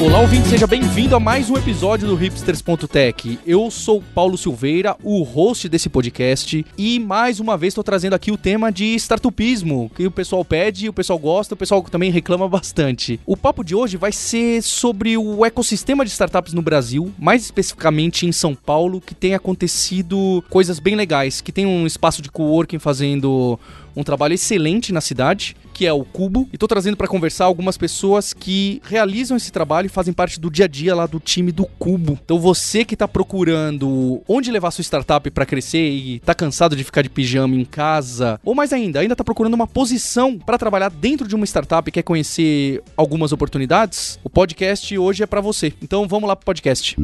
Olá, ouvinte, seja bem-vindo a mais um episódio do Hipsters.tech. Eu sou Paulo Silveira, o host desse podcast, e mais uma vez estou trazendo aqui o tema de startupismo, que o pessoal pede, o pessoal gosta, o pessoal também reclama bastante. O papo de hoje vai ser sobre o ecossistema de startups no Brasil, mais especificamente em São Paulo, que tem acontecido coisas bem legais, que tem um espaço de coworking fazendo um trabalho excelente na cidade, que é o Cubo, e tô trazendo para conversar algumas pessoas que realizam esse trabalho e fazem parte do dia a dia lá do time do Cubo. Então você que tá procurando onde levar sua startup para crescer e tá cansado de ficar de pijama em casa, ou mais ainda, ainda tá procurando uma posição para trabalhar dentro de uma startup e quer conhecer algumas oportunidades, o podcast hoje é para você. Então vamos lá pro podcast.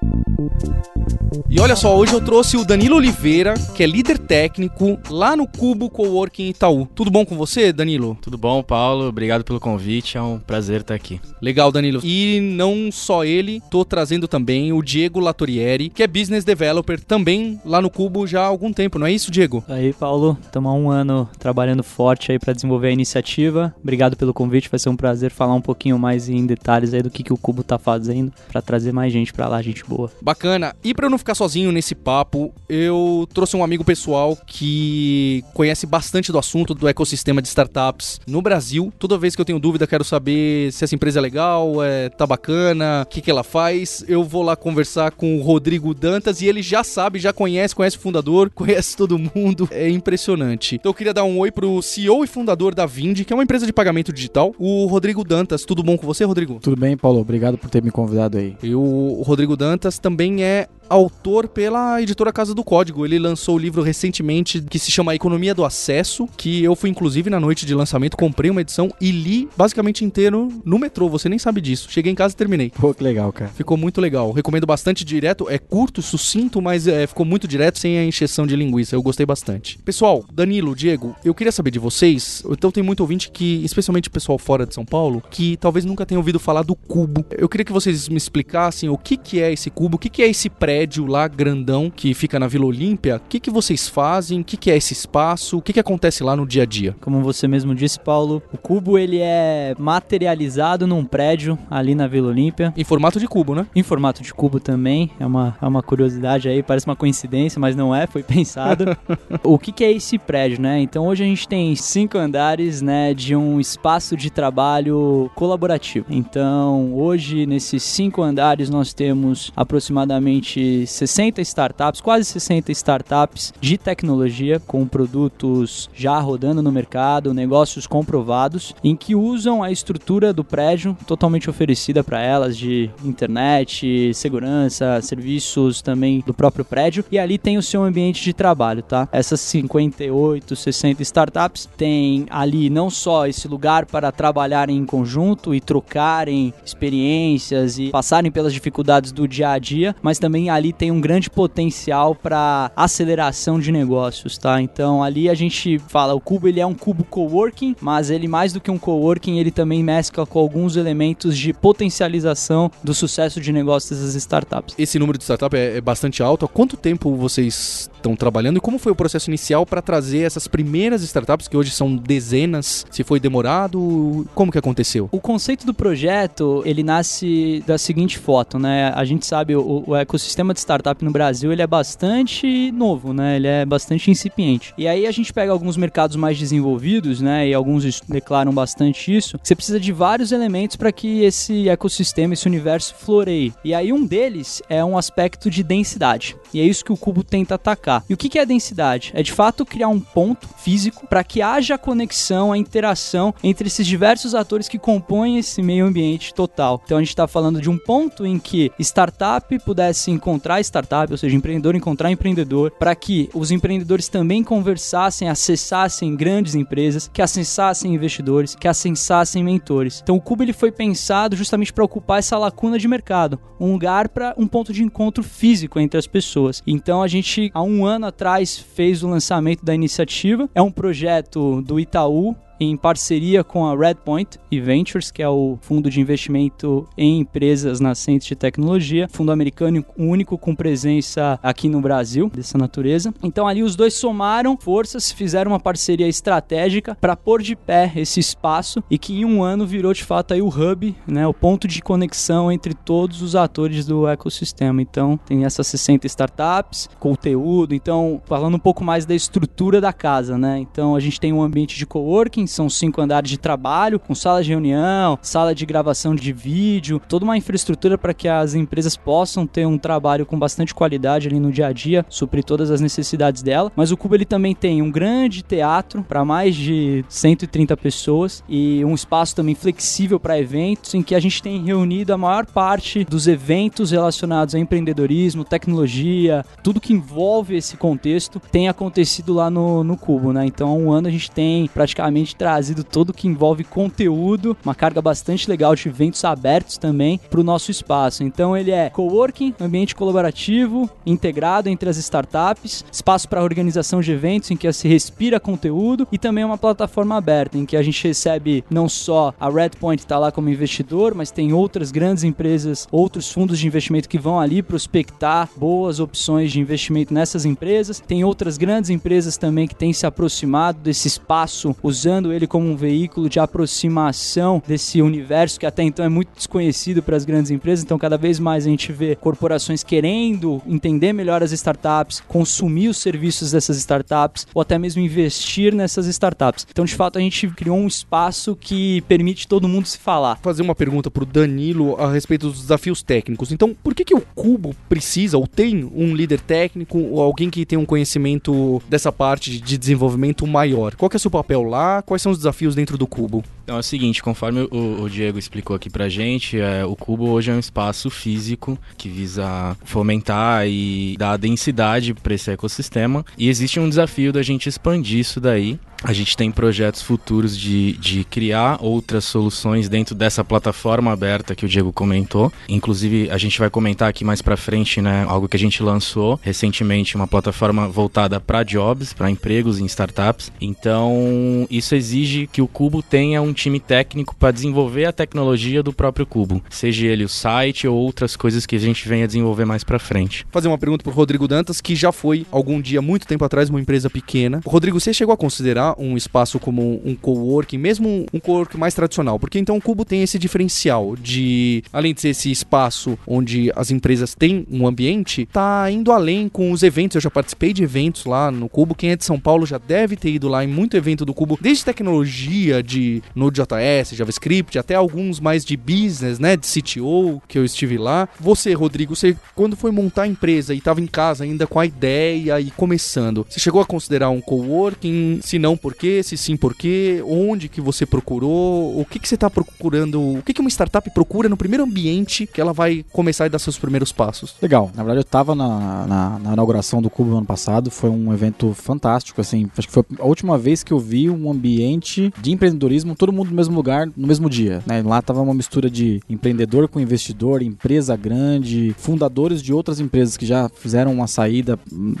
Thank you. E olha só, hoje eu trouxe o Danilo Oliveira, que é líder técnico lá no Cubo Coworking Itaú. Tudo bom com você, Danilo? Tudo bom, Paulo? Obrigado pelo convite, é um prazer estar aqui. Legal, Danilo. E não só ele, tô trazendo também o Diego Latorieri, que é business developer também lá no Cubo já há algum tempo, não é isso, Diego? Aí, Paulo, estamos há um ano trabalhando forte aí para desenvolver a iniciativa. Obrigado pelo convite, vai ser um prazer falar um pouquinho mais em detalhes aí do que, que o Cubo tá fazendo para trazer mais gente para lá, gente boa. Bacana. E para eu não ficar sozinho nesse papo, eu trouxe um amigo pessoal que conhece bastante do assunto do ecossistema de startups no Brasil. Toda vez que eu tenho dúvida, quero saber se essa empresa é legal, é, tá bacana, o que, que ela faz. Eu vou lá conversar com o Rodrigo Dantas e ele já sabe, já conhece, conhece o fundador, conhece todo mundo. É impressionante. Então eu queria dar um oi pro CEO e fundador da Vind, que é uma empresa de pagamento digital, o Rodrigo Dantas. Tudo bom com você, Rodrigo? Tudo bem, Paulo. Obrigado por ter me convidado aí. E o Rodrigo Dantas também é autor pela editora Casa do Código. Ele lançou o livro recentemente que se chama Economia do Acesso, que eu fui inclusive na noite de lançamento, comprei uma edição e li basicamente inteiro no metrô. Você nem sabe disso. Cheguei em casa e terminei. Pô, que legal, cara. Ficou muito legal. Recomendo bastante direto. É curto, sucinto, mas é, ficou muito direto sem a encheção de linguiça. Eu gostei bastante. Pessoal, Danilo, Diego, eu queria saber de vocês. Então tem muito ouvinte que, especialmente o pessoal fora de São Paulo, que talvez nunca tenha ouvido falar do cubo. Eu queria que vocês me explicassem o que, que é esse cubo, o que, que é esse prédio lá grandão que fica na Vila Olímpia. O que, que vocês fazem? O que, que é esse espaço? O que, que acontece lá no dia a dia? Como você mesmo disse, Paulo, o cubo ele é materializado num prédio ali na Vila Olímpia. Em formato de cubo, né? Em formato de cubo também. É uma, é uma curiosidade aí, parece uma coincidência, mas não é, foi pensado. o que, que é esse prédio, né? Então hoje a gente tem cinco andares, né, de um espaço de trabalho colaborativo. Então hoje nesses cinco andares nós temos aproximadamente 60 startups, quase 60 startups de tecnologia com produtos já rodando no mercado, negócios comprovados, em que usam a estrutura do prédio totalmente oferecida para elas de internet, segurança, serviços também do próprio prédio e ali tem o seu ambiente de trabalho, tá? Essas 58, 60 startups têm ali não só esse lugar para trabalharem em conjunto e trocarem experiências e passarem pelas dificuldades do dia a dia, mas também ali tem um grande potencial para aceleração de negócios, tá? Então ali a gente fala, o cubo ele é um cubo coworking, mas ele mais do que um coworking, ele também mescla com alguns elementos de potencialização do sucesso de negócios dessas startups. Esse número de startups é, é bastante alto. Há quanto tempo vocês estão trabalhando e como foi o processo inicial para trazer essas primeiras startups que hoje são dezenas? Se foi demorado, como que aconteceu? O conceito do projeto ele nasce da seguinte foto, né? A gente sabe o, o ecossistema de startup no Brasil ele é bastante novo, né? Ele é bastante incipiente. E aí a gente pega alguns mercados mais desenvolvidos, né? E alguns declaram bastante isso. Você precisa de vários elementos para que esse ecossistema, esse universo floreie. E aí um deles é um aspecto de densidade. E é isso que o cubo tenta atacar. E o que é densidade? É de fato criar um ponto físico para que haja a conexão, a interação entre esses diversos atores que compõem esse meio ambiente total. Então a gente está falando de um ponto em que startup pudesse encontrar startup, ou seja, empreendedor encontrar empreendedor, para que os empreendedores também conversassem, acessassem grandes empresas, que acessassem investidores, que acessassem mentores. Então o Cubo ele foi pensado justamente para ocupar essa lacuna de mercado, um lugar para um ponto de encontro físico entre as pessoas. Então a gente há um ano atrás fez o lançamento da iniciativa. É um projeto do Itaú em parceria com a Redpoint e Ventures, que é o fundo de investimento em empresas nascentes de tecnologia, fundo americano único com presença aqui no Brasil, dessa natureza. Então ali os dois somaram forças, fizeram uma parceria estratégica para pôr de pé esse espaço e que em um ano virou de fato aí o hub, né, o ponto de conexão entre todos os atores do ecossistema. Então tem essas 60 startups, conteúdo, então falando um pouco mais da estrutura da casa, né? Então a gente tem um ambiente de coworking, são cinco andares de trabalho, com sala de reunião, sala de gravação de vídeo, toda uma infraestrutura para que as empresas possam ter um trabalho com bastante qualidade ali no dia a dia, suprir todas as necessidades dela. Mas o Cubo ele também tem um grande teatro para mais de 130 pessoas e um espaço também flexível para eventos em que a gente tem reunido a maior parte dos eventos relacionados a empreendedorismo, tecnologia, tudo que envolve esse contexto tem acontecido lá no, no Cubo, né? Então, há um ano a gente tem praticamente trazido tudo que envolve conteúdo, uma carga bastante legal de eventos abertos também para o nosso espaço. Então, ele é coworking, ambiente colaborativo, integrado entre as startups, espaço para organização de eventos em que se respira conteúdo e também uma plataforma aberta em que a gente recebe não só a Redpoint está lá como investidor, mas tem outras grandes empresas, outros fundos de investimento que vão ali prospectar boas opções de investimento nessas empresas. Tem outras grandes empresas também que têm se aproximado desse espaço, usando ele como um veículo de aproximação desse universo que até então é muito desconhecido para as grandes empresas. Então, cada vez mais a gente vê corporações querendo entender melhor as startups, consumir os serviços dessas startups ou até mesmo investir nessas startups. Então, de fato, a gente criou um espaço que permite todo mundo se falar. Fazer uma pergunta para o Danilo a respeito dos desafios técnicos. Então, por que, que o Cubo precisa ou tem um líder técnico ou alguém que tem um conhecimento dessa parte de desenvolvimento maior? Qual que é o seu papel lá? Quais são os desafios dentro do Cubo? Então é o seguinte, conforme o, o Diego explicou aqui pra gente, é, o Cubo hoje é um espaço físico que visa fomentar e dar densidade para esse ecossistema. E existe um desafio da gente expandir isso daí. A gente tem projetos futuros de, de criar outras soluções dentro dessa plataforma aberta que o Diego comentou. Inclusive, a gente vai comentar aqui mais para frente, né, algo que a gente lançou recentemente, uma plataforma voltada para jobs, para empregos em startups. Então, isso exige que o Cubo tenha um time técnico para desenvolver a tecnologia do próprio Cubo, seja ele o site ou outras coisas que a gente venha desenvolver mais para frente. Fazer uma pergunta pro Rodrigo Dantas, que já foi algum dia, muito tempo atrás, uma empresa pequena. Rodrigo, você chegou a considerar um espaço como um coworking, mesmo um coworking mais tradicional? Porque então o Cubo tem esse diferencial de, além de ser esse espaço onde as empresas têm um ambiente, tá indo além com os eventos. Eu já participei de eventos lá no Cubo. Quem é de São Paulo já deve ter ido lá em muito evento do Cubo, desde tecnologia de Node.js, JavaScript, até alguns mais de business, né, de CTO, que eu estive lá. Você, Rodrigo, você quando foi montar a empresa e estava em casa ainda com a ideia e começando, você chegou a considerar um coworking? Se não, por quê? Se sim, por quê? Onde que você procurou? O que que você está procurando? O que que uma startup procura no primeiro ambiente que ela vai começar a dar seus primeiros passos? Legal. Na verdade, eu estava na, na, na, inauguração do Cubo no ano passado. Foi um evento fantástico, assim. Acho que foi a última vez que eu vi um ambiente de empreendedorismo, todo mundo no mesmo lugar, no mesmo dia. Né? Lá tava uma mistura de empreendedor com investidor, empresa grande, fundadores de outras empresas que já fizeram uma saída.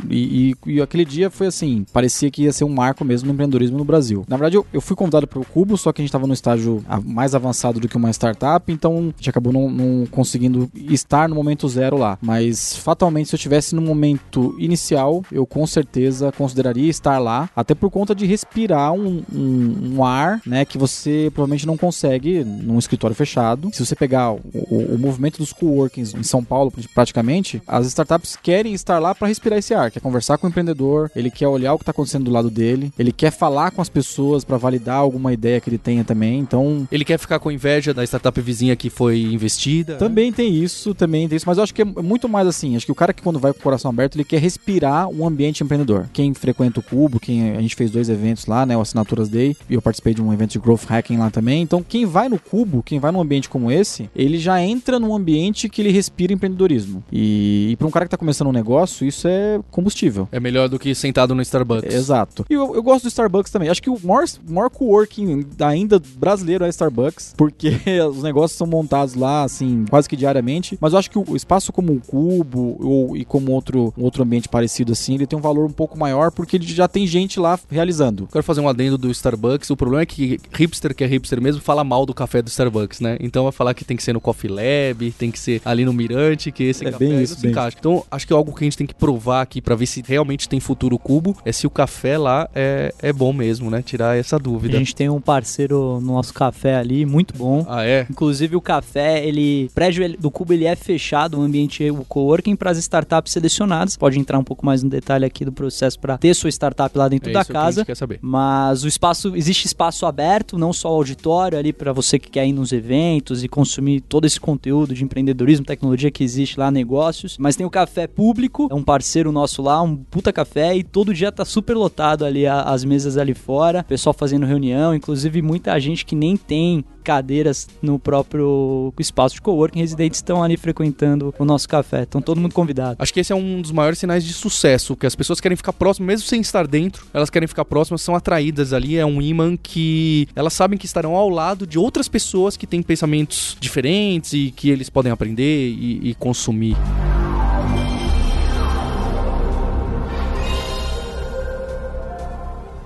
E, e, e aquele dia foi assim, parecia que ia ser um marco mesmo no empreendedorismo no Brasil. Na verdade, eu, eu fui convidado para o Cubo, só que a gente estava no estágio mais avançado do que uma startup, então a gente acabou não, não conseguindo estar no momento zero lá. Mas fatalmente, se eu estivesse no momento inicial, eu com certeza consideraria estar lá, até por conta de respirar um, um, um ar, né, que você provavelmente não consegue num escritório fechado. Se você pegar o, o, o movimento dos coworkings em São Paulo, praticamente, as startups querem estar lá para respirar esse ar, quer conversar com o empreendedor, ele quer olhar o que está acontecendo do lado dele, ele quer falar com as pessoas para validar alguma ideia que ele tenha também. Então, ele quer ficar com inveja da startup vizinha que foi investida. Também tem isso, também tem isso, mas eu acho que é muito mais assim, acho que o cara que quando vai com o coração aberto, ele quer respirar um ambiente empreendedor. Quem frequenta o Cubo, quem a gente fez dois eventos lá, né, o Assinaturas Day, e eu participei de um evento de growth hacking lá também. Então, quem vai no Cubo, quem vai num ambiente como esse, ele já entra num ambiente que ele respira empreendedorismo. E, e para um cara que tá começando um negócio, isso é combustível. É melhor do que sentado no Starbucks. Exato. E eu, eu gosto do Starbucks Starbucks também. Acho que o maior, maior coworking ainda brasileiro é Starbucks, porque os negócios são montados lá, assim, quase que diariamente. Mas eu acho que o espaço como o Cubo ou, e como outro, outro ambiente parecido assim, ele tem um valor um pouco maior porque ele já tem gente lá realizando. Quero fazer um adendo do Starbucks. O problema é que hipster, que é hipster mesmo, fala mal do café do Starbucks, né? Então vai falar que tem que ser no Coffee Lab, tem que ser ali no Mirante, que esse É café bem isso, não se encaixa. Então acho que é algo que a gente tem que provar aqui pra ver se realmente tem futuro cubo, é se o café lá é, é bom mesmo, né? Tirar essa A dúvida. gente tem um parceiro no nosso café ali, muito bom. Ah, é? Inclusive o café, ele, o prédio do Cubo ele é fechado, o ambiente o coworking para as startups selecionadas. Pode entrar um pouco mais no detalhe aqui do processo para ter sua startup lá dentro É da que a casa. gente quer saber. Mas o espaço, existe espaço aberto, não só o auditório ali para você que quer ir nos eventos e consumir todo esse conteúdo de empreendedorismo, tecnologia que existe lá, negócios. Mas tem o café público, é um parceiro nosso lá, um puta café e todo dia tá super lotado ali a- as mesas ali fora, pessoal fazendo reunião, inclusive muita gente que nem tem cadeiras no próprio espaço de coworking, residentes estão ali frequentando o nosso café. Então todo mundo convidado. Acho que esse é um dos maiores sinais de sucesso, que as pessoas querem ficar próximas, mesmo sem estar dentro, elas querem ficar próximas, são atraídas ali, é um imã que elas sabem que estarão ao lado de outras pessoas que têm pensamentos diferentes e que eles podem aprender e, e consumir.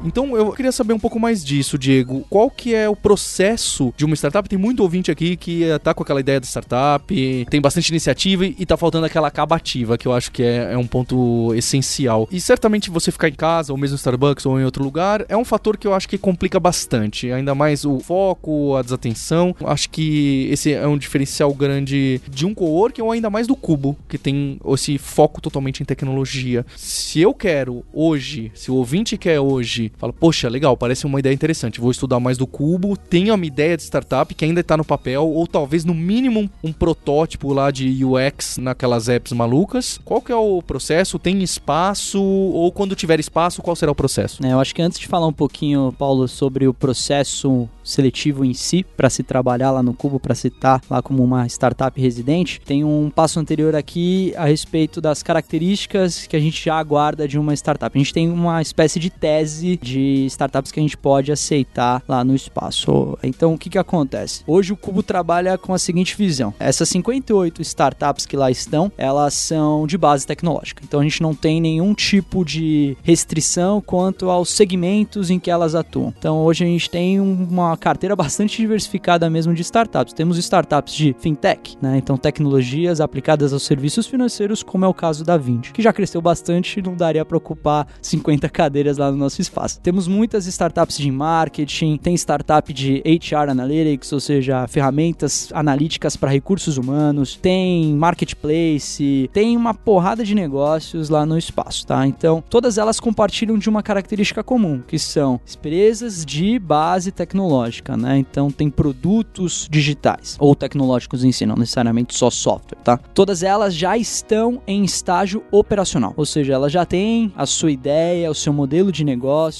Então eu queria saber um pouco mais disso, Diego. Qual que é o processo de uma startup? Tem muito ouvinte aqui que eh, tá com aquela ideia de startup, tem bastante iniciativa e tá faltando aquela acabativa, que eu acho que é, é um ponto essencial. E certamente você ficar em casa, ou mesmo no Starbucks, ou em outro lugar, é um fator que eu acho que complica bastante. Ainda mais o foco, a desatenção. Acho que esse é um diferencial grande de um coworking, ou ainda mais do Cubo, que tem esse foco totalmente em tecnologia. Se eu quero hoje, se o ouvinte quer hoje, fala, poxa, legal, parece uma ideia interessante, vou estudar mais do Cubo, tenho uma ideia de startup que ainda está no papel, ou talvez no mínimo um protótipo lá de UX naquelas apps malucas. Qual que é o processo? Tem espaço? Ou quando tiver espaço, qual será o processo? É, eu acho que antes de falar um pouquinho, Paulo, sobre o processo seletivo em si, para se trabalhar lá no Cubo, para se estar lá como uma startup residente, tem um passo anterior aqui a respeito das características que a gente já aguarda de uma startup. A gente tem uma espécie de tese de startups que a gente pode aceitar lá no espaço. Então, o que, que acontece? Hoje o Cubo trabalha com a seguinte visão: essas 58 startups que lá estão, elas são de base tecnológica. Então, a gente não tem nenhum tipo de restrição quanto aos segmentos em que elas atuam. Então, hoje a gente tem uma carteira bastante diversificada mesmo de startups. Temos startups de fintech, né? Então, tecnologias aplicadas aos serviços financeiros, como é o caso da Vind, que já cresceu bastante, não daria para ocupar 50 cadeiras lá no nosso espaço. Temos muitas startups de marketing, tem startup de HR Analytics, ou seja, ferramentas analíticas para recursos humanos, tem marketplace, tem uma porrada de negócios lá no espaço, tá? Então, todas elas compartilham de uma característica comum, que são empresas de base tecnológica, né? Então, tem produtos digitais ou tecnológicos em si, não necessariamente só software, tá? Todas elas já estão em estágio operacional, ou seja, elas já têm a sua ideia, o seu modelo de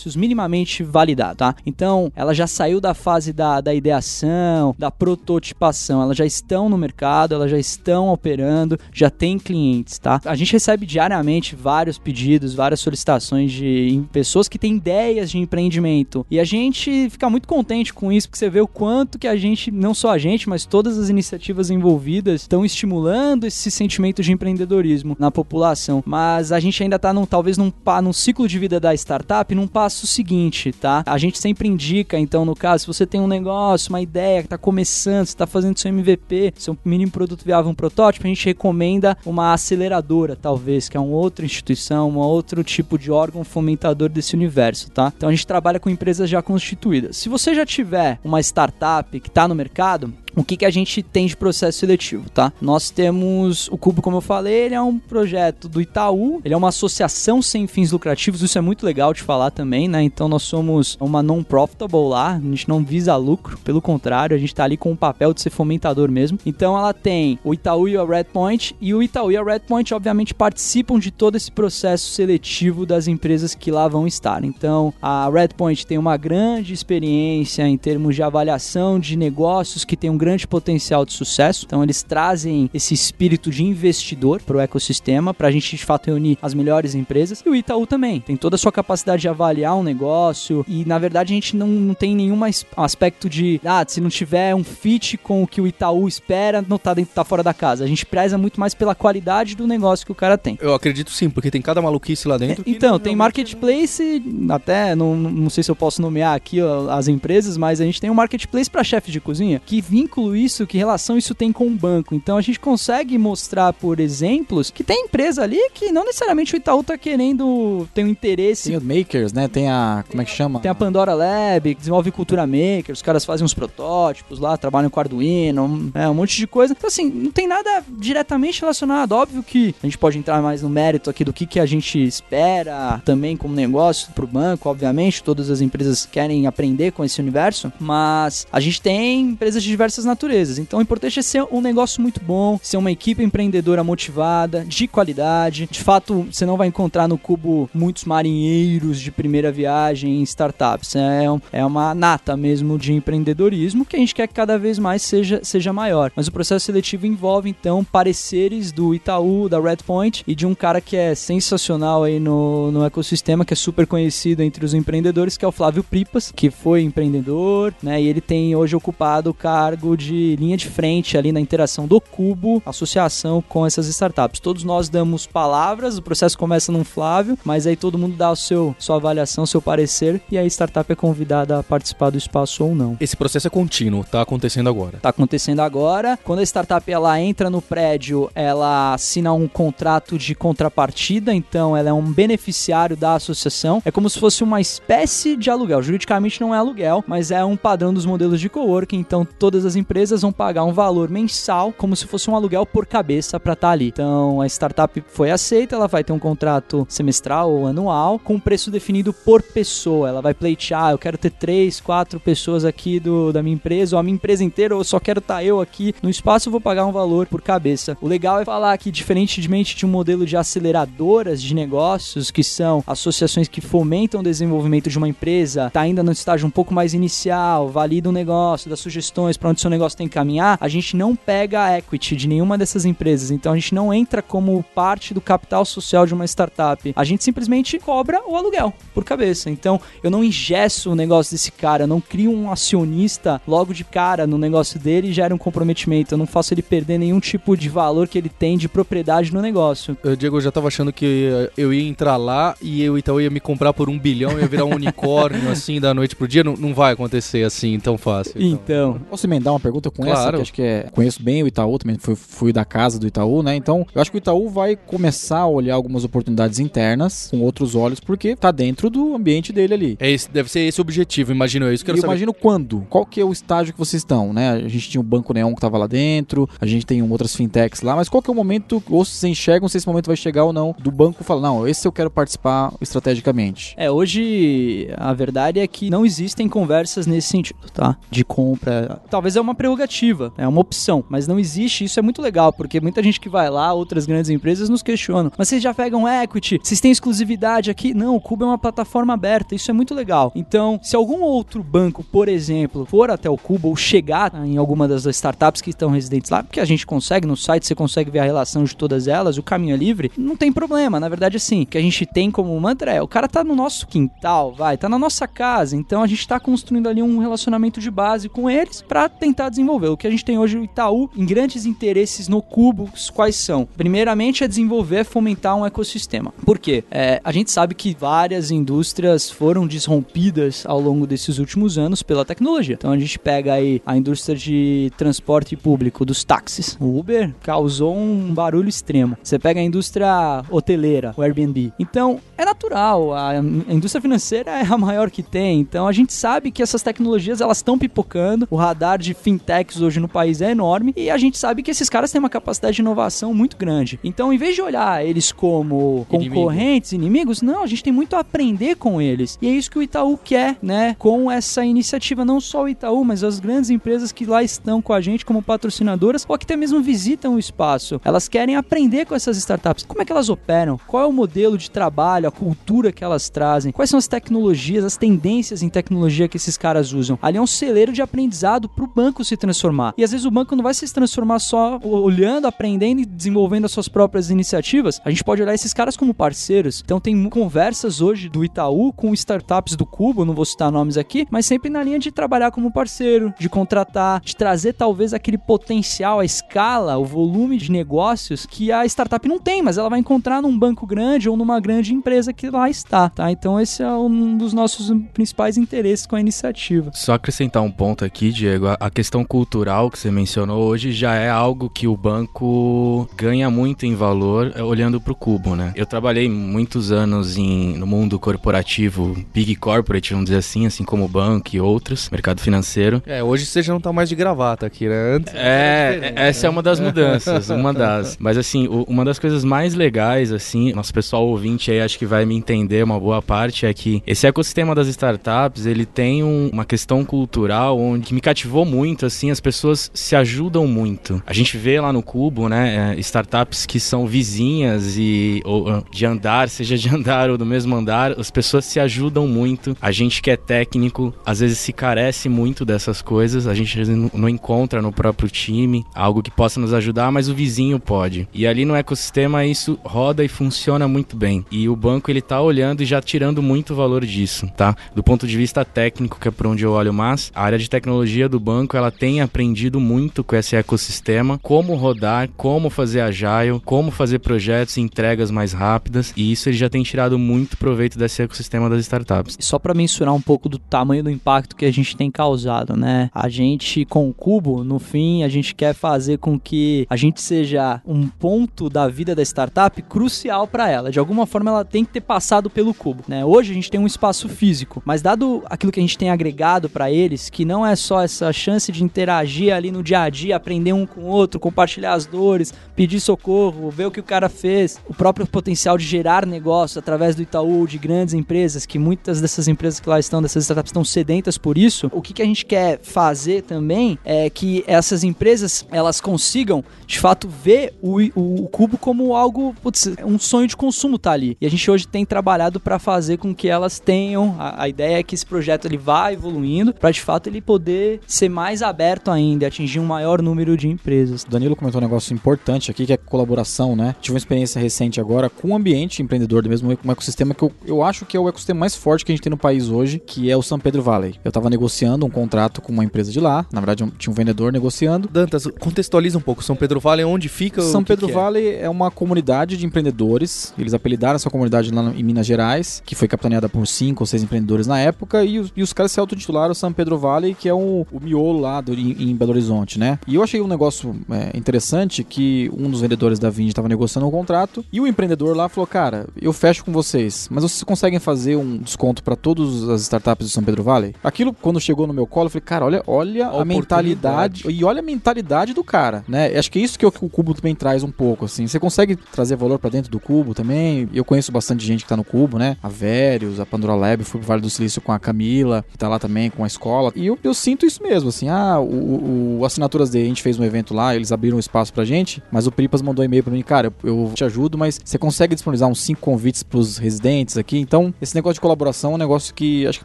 negócios minimamente validado, tá? Então, ela já saiu da fase da, da ideação, da prototipação, elas já estão no mercado, elas já estão operando, já tem clientes, tá? A gente recebe diariamente vários pedidos, várias solicitações de pessoas que têm ideias de empreendimento e a gente fica muito contente com isso, porque você vê o quanto que a gente, não só a gente, mas todas as iniciativas envolvidas estão estimulando esse sentimento de empreendedorismo na população. Mas a gente ainda está num, talvez num, num ciclo de vida da startup num passo seguinte, tá? A gente sempre indica, então, no caso, se você tem um negócio, uma ideia que está começando, está fazendo seu MVP, seu mínimo produto viável, um protótipo, a gente recomenda uma aceleradora, talvez, que é uma outra instituição, um outro tipo de órgão fomentador desse universo, tá? Então a gente trabalha com empresas já constituídas. Se você já tiver uma startup que está no mercado, o que, que a gente tem de processo seletivo, tá? Nós temos o Cubo, como eu falei, ele é um projeto do Itaú, ele é uma associação sem fins lucrativos, isso é muito legal de falar também, né? Então nós somos uma non-profitable lá, a gente não visa lucro, pelo contrário, a gente tá ali com o papel de ser fomentador mesmo. Então ela tem o Itaú e a Redpoint, e o Itaú e a Redpoint, obviamente, participam de todo esse processo seletivo das empresas que lá vão estar. Então a Redpoint tem uma grande experiência em termos de avaliação de negócios que tem um grande potencial de sucesso. Então eles trazem esse espírito de investidor para o ecossistema, para a gente de fato reunir as melhores empresas. E o Itaú também tem toda a sua capacidade de avaliar um negócio e na verdade a gente não, não tem nenhum aspecto de ah, se não tiver um fit com o que o Itaú espera, não tá, dentro, tá fora da casa. A gente preza muito mais pela qualidade do negócio que o cara tem. Eu acredito sim, porque tem cada maluquice lá dentro. É, então, tem marketplace, até não, não sei se eu posso nomear aqui ó, as empresas, mas a gente tem um marketplace para chefes de cozinha. Que vínculo isso, que relação isso tem com o banco? Então a gente consegue mostrar por exemplos que tem empresa ali que não necessariamente o Itaú tá querendo ter um interesse. Tem o Makers, né? Tem a. Como é que chama? Tem a Pandora Lab, que desenvolve cultura maker, os caras fazem uns protótipos lá, trabalham com Arduino, é, um monte de coisa. Então, assim, não tem nada diretamente relacionado. Óbvio que a gente pode entrar mais no mérito aqui do que, que a gente espera também como negócio pro banco, obviamente. Todas as empresas querem aprender com esse universo, mas a gente tem empresas de diversas naturezas. Então, o importante é ser um negócio muito bom, ser uma equipe empreendedora motivada, de qualidade. De fato, você não vai encontrar no Cubo muitos marinheiros de primeira viagem em startups. É, é uma nata mesmo de empreendedorismo que a gente quer que cada vez mais seja, seja maior. Mas o processo seletivo envolve, então, pareceres do Itaú, da Redpoint e de um cara que é sensacional aí no, no ecossistema, que é super conhecido entre os empreendedores, que é o Flávio Pripas, que foi empreendedor, né? E ele tem hoje ocupado o cargo de linha de frente ali na interação do Cubo, associação com essas startups. Todos nós damos palavras, o processo começa num Flávio, mas aí todo mundo dá o seu sua avaliação, seu parecer e a startup é convidada a participar do espaço ou não. Esse processo é contínuo, tá acontecendo agora. Tá acontecendo agora. Quando a startup ela entra no prédio, ela assina um contrato de contrapartida, então ela é um beneficiário da associação. É como se fosse uma espécie de aluguel. Juridicamente não é aluguel, mas é um padrão dos modelos de coworking, então todas as empresas vão pagar um valor mensal como se fosse um aluguel por cabeça para estar tá ali. Então a startup foi aceita, ela vai ter um contrato semestral ou anual com preço definido por pessoa. Ela vai pleitear, eu quero ter três, quatro pessoas aqui do, da minha empresa, ou a minha empresa inteira, ou só quero estar tá eu aqui no espaço, eu vou pagar um valor por cabeça. O legal é falar que, diferentemente de um modelo de aceleradoras de negócios, que são associações que fomentam o desenvolvimento de uma empresa, tá ainda no estágio um pouco mais inicial, valida um negócio, dá sugestões para onde seu negócio tem que caminhar, a gente não pega a equity de nenhuma dessas empresas. Então a gente não entra como parte do capital social de uma startup. A gente simplesmente cobra o aluguel por cabeça. Então eu não ingesso o negócio desse cara, eu não crio um acionista logo de cara no negócio dele e gera um comprometimento. Eu não faço ele perder nenhum tipo de valor que ele tem de propriedade no negócio. Eu, Diego, eu já tava achando que eu ia entrar lá e o Itaú ia me comprar por um bilhão, ia virar um unicórnio assim da noite pro dia. Não, não vai acontecer assim tão fácil. Então. então. Posso emendar uma pergunta com claro. essa? Que acho que é. Conheço bem o Itaú, também fui, fui da casa do Itaú, né? Então, eu acho que o Itaú vai começar a olhar algumas oportunidades internas com outros olhos, porque tá dentro do ambiente dele ali. É esse, deve ser esse o objetivo, imagino eu. Isso que eu imagino quando? Qual que é o estágio que vocês estão, né? A gente tinha o Banco Neon que tava lá dentro, a gente tem outras fintechs lá, mas qual que é o momento, ou vocês enxergam se esse momento vai chegar ou não, do banco falar, não, esse eu quero participar estrategicamente? É, hoje a verdade é que não existem conversas nesse sentido, tá? De compra. Talvez é uma prerrogativa, é uma opção, mas não existe. Isso é muito legal, porque muita gente que vai lá, outras grandes empresas nos questionam. Mas vocês já pegam equity? Vocês têm exclusividade aqui? Não, o Cubo é uma plataforma aberta, isso é muito legal. Então, se algum outro banco, por exemplo, for até o Cubo ou chegar em alguma das startups que estão residentes lá, porque a gente consegue no site, você consegue ver a relação de todas elas, o caminho é livre, não tem problema. Na verdade, assim, o que a gente tem como mantra é: o cara tá no nosso quintal, vai, tá na nossa casa, então a gente tá construindo ali um relacionamento de base com eles para tentar desenvolver. O que a gente tem hoje o Itaú em grandes interesses no Cubo, quais são? Primeiramente é desenvolver, fomentar um ecossistema. Por quê? É, a gente sabe que várias indústrias foram disrompidas ao longo desses últimos anos pela tecnologia. Então a gente pega aí a indústria de transporte público dos táxis. O Uber causou um barulho extremo. Você pega a indústria hoteleira, o Airbnb. Então é natural, a indústria financeira é a maior que tem. Então a gente sabe que essas tecnologias elas estão pipocando. O radar de fintechs hoje no país é enorme e a gente sabe que esses caras têm uma capacidade de inovação muito grande. Então, em vez de olhar eles como concorrentes, Inimigo. inimigos, não, a gente tem muito a aprender com eles. E é isso que o Itaú quer, né? Com essa iniciativa, não só o Itaú, mas as grandes empresas que lá estão com a gente como patrocinadoras ou que até mesmo visitam o espaço. Elas querem aprender com essas startups. Como é que elas operam? Qual é o modelo de trabalho, a cultura que elas trazem? Quais são as tecnologias, as tendências em tecnologia que esses caras usam? Ali é um celeiro de aprendizado pro banco banco se transformar. E às vezes o banco não vai se transformar só olhando, aprendendo e desenvolvendo as suas próprias iniciativas. A gente pode olhar esses caras como parceiros. Então tem conversas hoje do Itaú com startups do Cubo, não vou citar nomes aqui, mas sempre na linha de trabalhar como parceiro, de contratar, de trazer talvez aquele potencial, a escala, o volume de negócios que a startup não tem, mas ela vai encontrar num banco grande ou numa grande empresa que lá está, tá? Então esse é um dos nossos principais interesses com a iniciativa. Só acrescentar um ponto aqui, Diego, a questão cultural que você mencionou hoje já é algo que o banco ganha muito em valor eh, olhando para o cubo, né? Eu trabalhei muitos anos em, no mundo corporativo, big corporate, vamos dizer assim, assim como o banco e outros, mercado financeiro. É, hoje você já não tá mais de gravata aqui, né? Antes é, essa é uma das mudanças, uma das. Mas assim, uma das coisas mais legais, assim, nosso pessoal ouvinte aí acho que vai me entender uma boa parte, é que esse ecossistema das startups, ele tem um, uma questão cultural onde que me cativou muito, assim, as pessoas se ajudam muito. A gente vê lá no Cubo, né, é, startups que são vizinhas e ou, de andar, seja de andar ou do mesmo andar, as pessoas se ajudam muito. A gente que é técnico, às vezes se carece muito dessas coisas, a gente não encontra no próprio time algo que possa nos ajudar, mas o vizinho pode. E ali no ecossistema isso roda e funciona muito bem. E o banco ele tá olhando e já tirando muito valor disso, tá? Do ponto de vista técnico, que é por onde eu olho mais, a área de tecnologia do banco, ela tem aprendido muito com esse ecossistema, como rodar, como fazer agile, como fazer projetos e entregas mais rápidas, e isso ele já tem tirado muito proveito desse ecossistema das startups. Só para mencionar um pouco do tamanho do impacto que a gente tem causado, né? A gente com o Cubo, no fim, a gente quer fazer com que a gente seja um ponto da vida da startup crucial para ela. De alguma forma ela tem que ter passado pelo Cubo, né? Hoje a gente tem um espaço físico, mas dado aquilo que a gente tem agregado para eles, que não é só essa chance de interagir ali no dia a dia, aprender um com o outro, compartilhar as dores, pedir socorro, ver o que o cara fez, o próprio potencial de gerar negócio através do Itaú, de grandes empresas, que muitas dessas empresas que lá estão, dessas startups estão sedentas por isso. O que, que a gente quer fazer também é que essas empresas elas consigam de fato ver o, o, o cubo como algo, putz, um sonho de consumo tá ali. E a gente hoje tem trabalhado para fazer com que elas tenham a, a, ideia é que esse projeto ele vá evoluindo para de fato ele poder ser mais aberto ainda, atingir um maior número de empresas. O Danilo comentou um negócio importante aqui que é colaboração, né? Tive uma experiência recente agora com o ambiente empreendedor do mesmo um ecossistema que eu, eu acho que é o ecossistema mais forte que a gente tem no país hoje, que é o São Pedro Valley. Eu tava negociando um contrato com uma empresa de lá, na verdade tinha um vendedor negociando. Dantas, contextualiza um pouco, São Pedro Valley, onde fica? São que Pedro que Valley é? é? uma comunidade de empreendedores, eles apelidaram essa comunidade lá em Minas Gerais, que foi capitaneada por cinco ou seis empreendedores na época, e os, e os caras se autotitularam São Pedro Valley, que é o, o miolo lá do, em, em, Belo Horizonte, né? E eu achei um negócio é, interessante que um dos vendedores da Vind estava negociando um contrato, e o empreendedor lá falou, cara, eu fecho com vocês, mas vocês conseguem fazer um desconto para todas as startups de São Pedro Valley? Aquilo, quando chegou no meu colo, eu falei, cara, olha, olha a, a mentalidade, e olha a mentalidade do cara, né? Acho que é isso que o, que o Cubo também traz um pouco, assim. Você consegue trazer valor para dentro do Cubo também? Eu conheço bastante gente que tá no Cubo, né? A Verius, a Pandora Lab, fui pro Vale do Silício com a Camila, que tá lá também com a escola. E eu, eu sinto isso mesmo, assim. Ah, o, o Assinaturas D, a gente fez um evento lá, eles abriram espaço pra gente, mas o Pripas mandou um e-mail pra mim, cara, eu, eu te ajudo, mas você consegue disponibilizar uns cinco convites pros residentes aqui? Então, esse negócio de colaboração é um negócio que acho que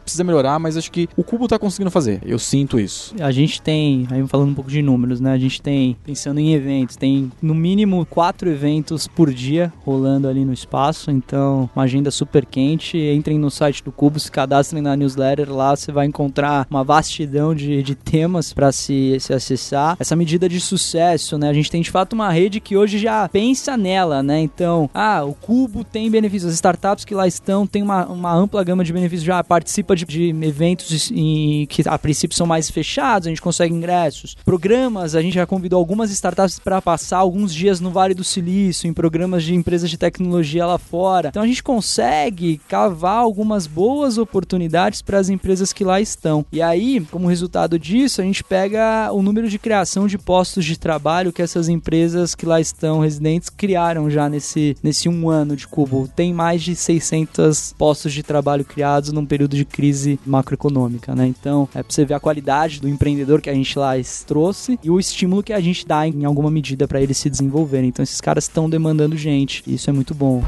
precisa melhorar, mas acho que o Cubo tá conseguindo fazer. Eu sinto isso. A gente tem, aí falando um pouco de números, né? A gente tem, pensando em eventos, tem no mínimo quatro eventos por dia rolando ali no espaço, então uma agenda super quente. Entrem no site do Cubo, se cadastrem na newsletter, lá você vai encontrar uma vastidão de, de temas para se, se acessar. Essa medida de sucesso, né? A gente tem de fato uma rede que hoje já pensa nela, né? Então, ah, o Cubo tem benefícios, as startups que lá estão têm uma, uma ampla gama de benefícios, já participa de, de eventos em, que a princípio são mais fechados, a gente consegue ingressos. Programas, a gente já convidou algumas startups para passar alguns dias no Vale do Silício, em programas de empresas de tecnologia lá fora. Então a gente consegue cavar algumas boas oportunidades para as empresas que lá estão. E aí, como resultado disso, a gente pega o número de criação de postos de trabalho que essas empresas que lá estão residentes criaram já nesse, nesse um ano de Cubo. Tem mais de 600 postos de trabalho criados num período de crise macroeconômica, né? Então, é para você ver a qualidade do empreendedor que a gente lá trouxe e o estímulo que a gente dá em alguma medida para eles se desenvolverem. Então, esses caras estão demandando gente. E isso é muito bom.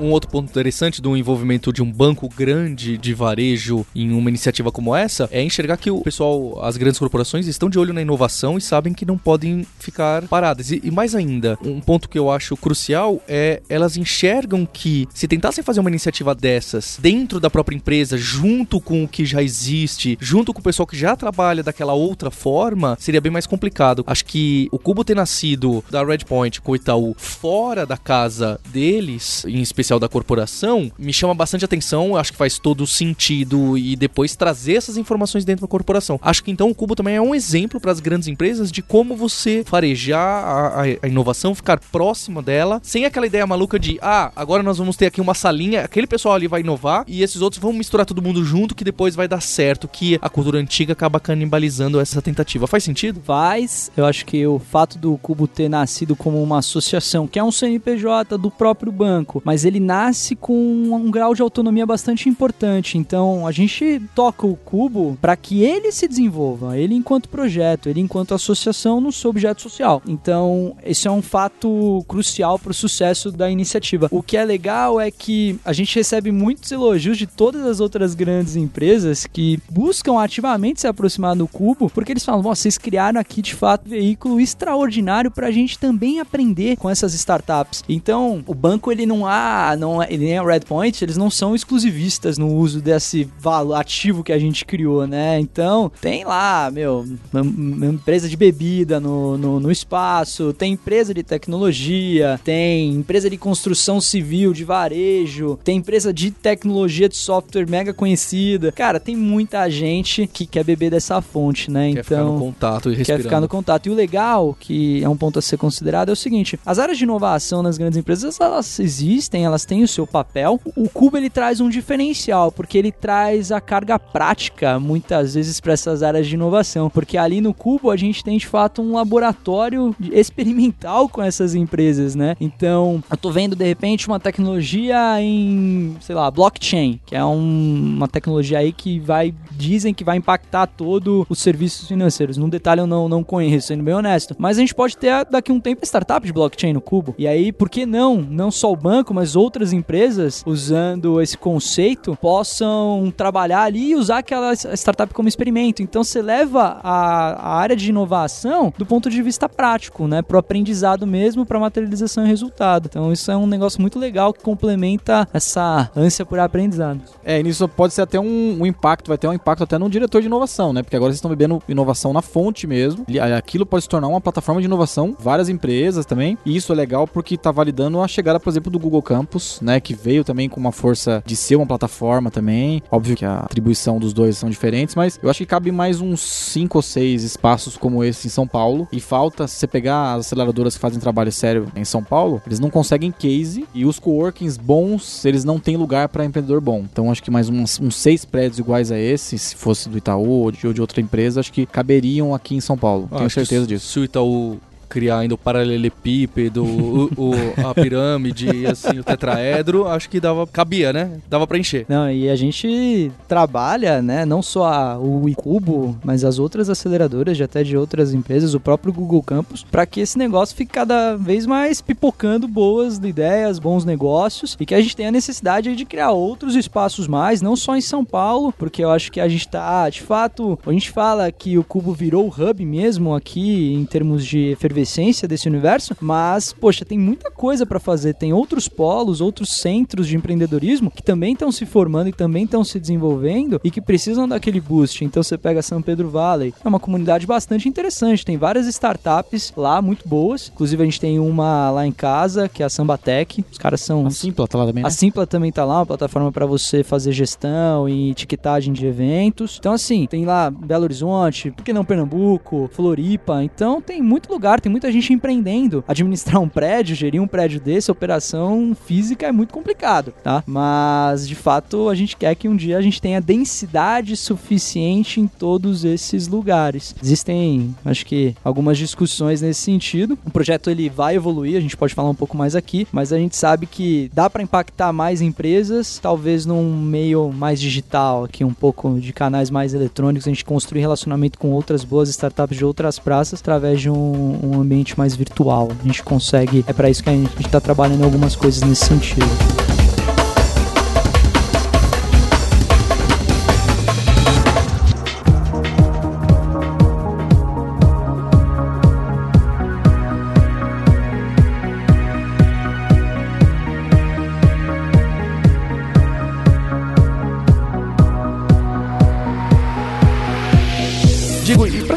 Um outro ponto interessante do envolvimento de um banco grande de varejo em uma iniciativa como essa é enxergar que o pessoal, as grandes corporações estão de olho na inovação e sabem que não podem ficar paradas. E, e mais ainda, um ponto que eu acho crucial é elas enxergam que se tentassem fazer uma iniciativa dessas dentro da própria empresa, junto com o que já existe, junto com o pessoal que já trabalha daquela outra forma, seria bem mais complicado. Acho que o Cubo ter nascido da Redpoint com o Itaú fora da casa deles, em da corporação, me chama bastante atenção. Acho que faz todo sentido e depois trazer essas informações dentro da corporação. Acho que então o Cubo também é um exemplo para as grandes empresas de como você farejar a, a, a inovação, ficar próximo dela, sem aquela ideia maluca de ah, agora nós vamos ter aqui uma salinha, aquele pessoal ali vai inovar e esses outros vão misturar todo mundo junto que depois vai dar certo, que a cultura antiga acaba canibalizando essa tentativa. Faz sentido? Faz. Eu acho que o fato do Cubo ter nascido como uma associação, que é um CNPJ do próprio banco, mas ele nasce com um grau de autonomia bastante importante. Então, a gente toca o Cubo para que ele se desenvolva, ele enquanto projeto, ele enquanto associação no seu objeto social. Então, esse é um fato crucial para o sucesso da iniciativa. O que é legal é que a gente recebe muitos elogios de todas as outras grandes empresas que buscam ativamente se aproximar do Cubo, porque eles falam: vocês criaram aqui de fato um veículo extraordinário para a gente também aprender com essas startups. Então, o banco ele não há, não é, nem a Redpoint, eles não são exclusivistas no uso desse valor ativo que a gente criou, né? Então, tem lá, meu, uma empresa de bebida no, no, no espaço, tem empresa de tecnologia, tem empresa de construção civil, de varejo, tem empresa de tecnologia de software mega conhecida. Cara, tem muita gente que quer beber dessa fonte, né? Quer então, ficar no contato e respirando. quer ficar no contato. E o legal, que é um ponto a ser considerado, é o seguinte: as áreas de inovação nas grandes empresas, elas existem, elas têm o seu papel. O Cubo ele traz um diferencial, porque ele traz a carga prática, muitas vezes, para essas áreas de inovação. Porque ali no Cubo a gente tem de fato um laboratório experimental com essas empresas, né? Então, eu tô vendo de repente uma tecnologia em, sei lá, blockchain, que é um, uma tecnologia aí que vai, dizem que vai impactar todo os serviços financeiros. No detalhe eu não, não conheço, sendo bem honesto. Mas a gente pode ter daqui um tempo startup de blockchain no Cubo. E aí, por que não? Não só o banco, mas outras empresas usando esse conceito possam trabalhar ali e usar aquela startup como experimento. Então você leva a, a área de inovação do ponto de vista prático, né? Pro aprendizado mesmo, para materialização e resultado. Então isso é um negócio muito legal que complementa essa ânsia por aprendizado. É, e nisso pode ser até um, um impacto, vai ter um impacto até no diretor de inovação, né? Porque agora vocês estão bebendo inovação na fonte mesmo. Aquilo pode se tornar uma plataforma de inovação, várias empresas também. E isso é legal porque está validando a chegada, por exemplo, do Google Campus, né? Que veio também com uma força de ser uma plataforma também. Óbvio que a atribuição dos dois são diferentes, mas eu acho que cabe mais uns cinco ou seis espaços como esse em São Paulo. E falta, se você pegar as aceleradoras que fazem trabalho sério em São Paulo, eles não conseguem case e os coworkings bons, eles não têm lugar para empreendedor bom. Então acho que mais uns, uns, seis prédios iguais a esse, se fosse do Itaú ou de, ou de outra empresa, acho que caberiam aqui em São Paulo. Ah, Tenho certeza disso. Se o Itaú criar ainda o paralelepípedo, o, o, a pirâmide, assim, o tetraedro, acho que dava, cabia, né? Dava pra encher. Não, e a gente trabalha, né, não só a, o Cubo, mas as outras aceleradoras de até de outras empresas, o próprio Google Campus, para que esse negócio fique cada vez mais pipocando boas ideias, bons negócios e que a gente tenha necessidade de criar outros espaços mais, não só em São Paulo, porque eu acho que a gente tá, de fato, a gente fala que o Cubo virou o hub mesmo aqui em termos de efervescência efervescência desse universo, mas, poxa, tem muita coisa para fazer. Tem outros polos, outros centros de empreendedorismo que também estão se formando e também estão se desenvolvendo e que precisam daquele boost. Então você pega São Pedro Valley, é uma comunidade bastante interessante. Tem várias startups lá muito boas. Inclusive a gente tem uma lá em casa, que é a Sambatec. Os caras são. A Simpla tá lá também. Né? A Simpla também tá lá, uma plataforma para você fazer gestão e etiquetagem de eventos. Então, assim, tem lá Belo Horizonte, por que não Pernambuco, Floripa. Então tem muito lugar, tem tem muita gente empreendendo. Administrar um prédio, gerir um prédio desse, operação física é muito complicado, tá? Mas de fato a gente quer que um dia a gente tenha densidade suficiente em todos esses lugares. Existem, acho que, algumas discussões nesse sentido. O projeto ele vai evoluir, a gente pode falar um pouco mais aqui, mas a gente sabe que dá para impactar mais empresas, talvez num meio mais digital, aqui um pouco de canais mais eletrônicos, a gente construir relacionamento com outras boas startups de outras praças através de um, um ambiente mais virtual. A gente consegue, é para isso que a gente está trabalhando algumas coisas nesse sentido.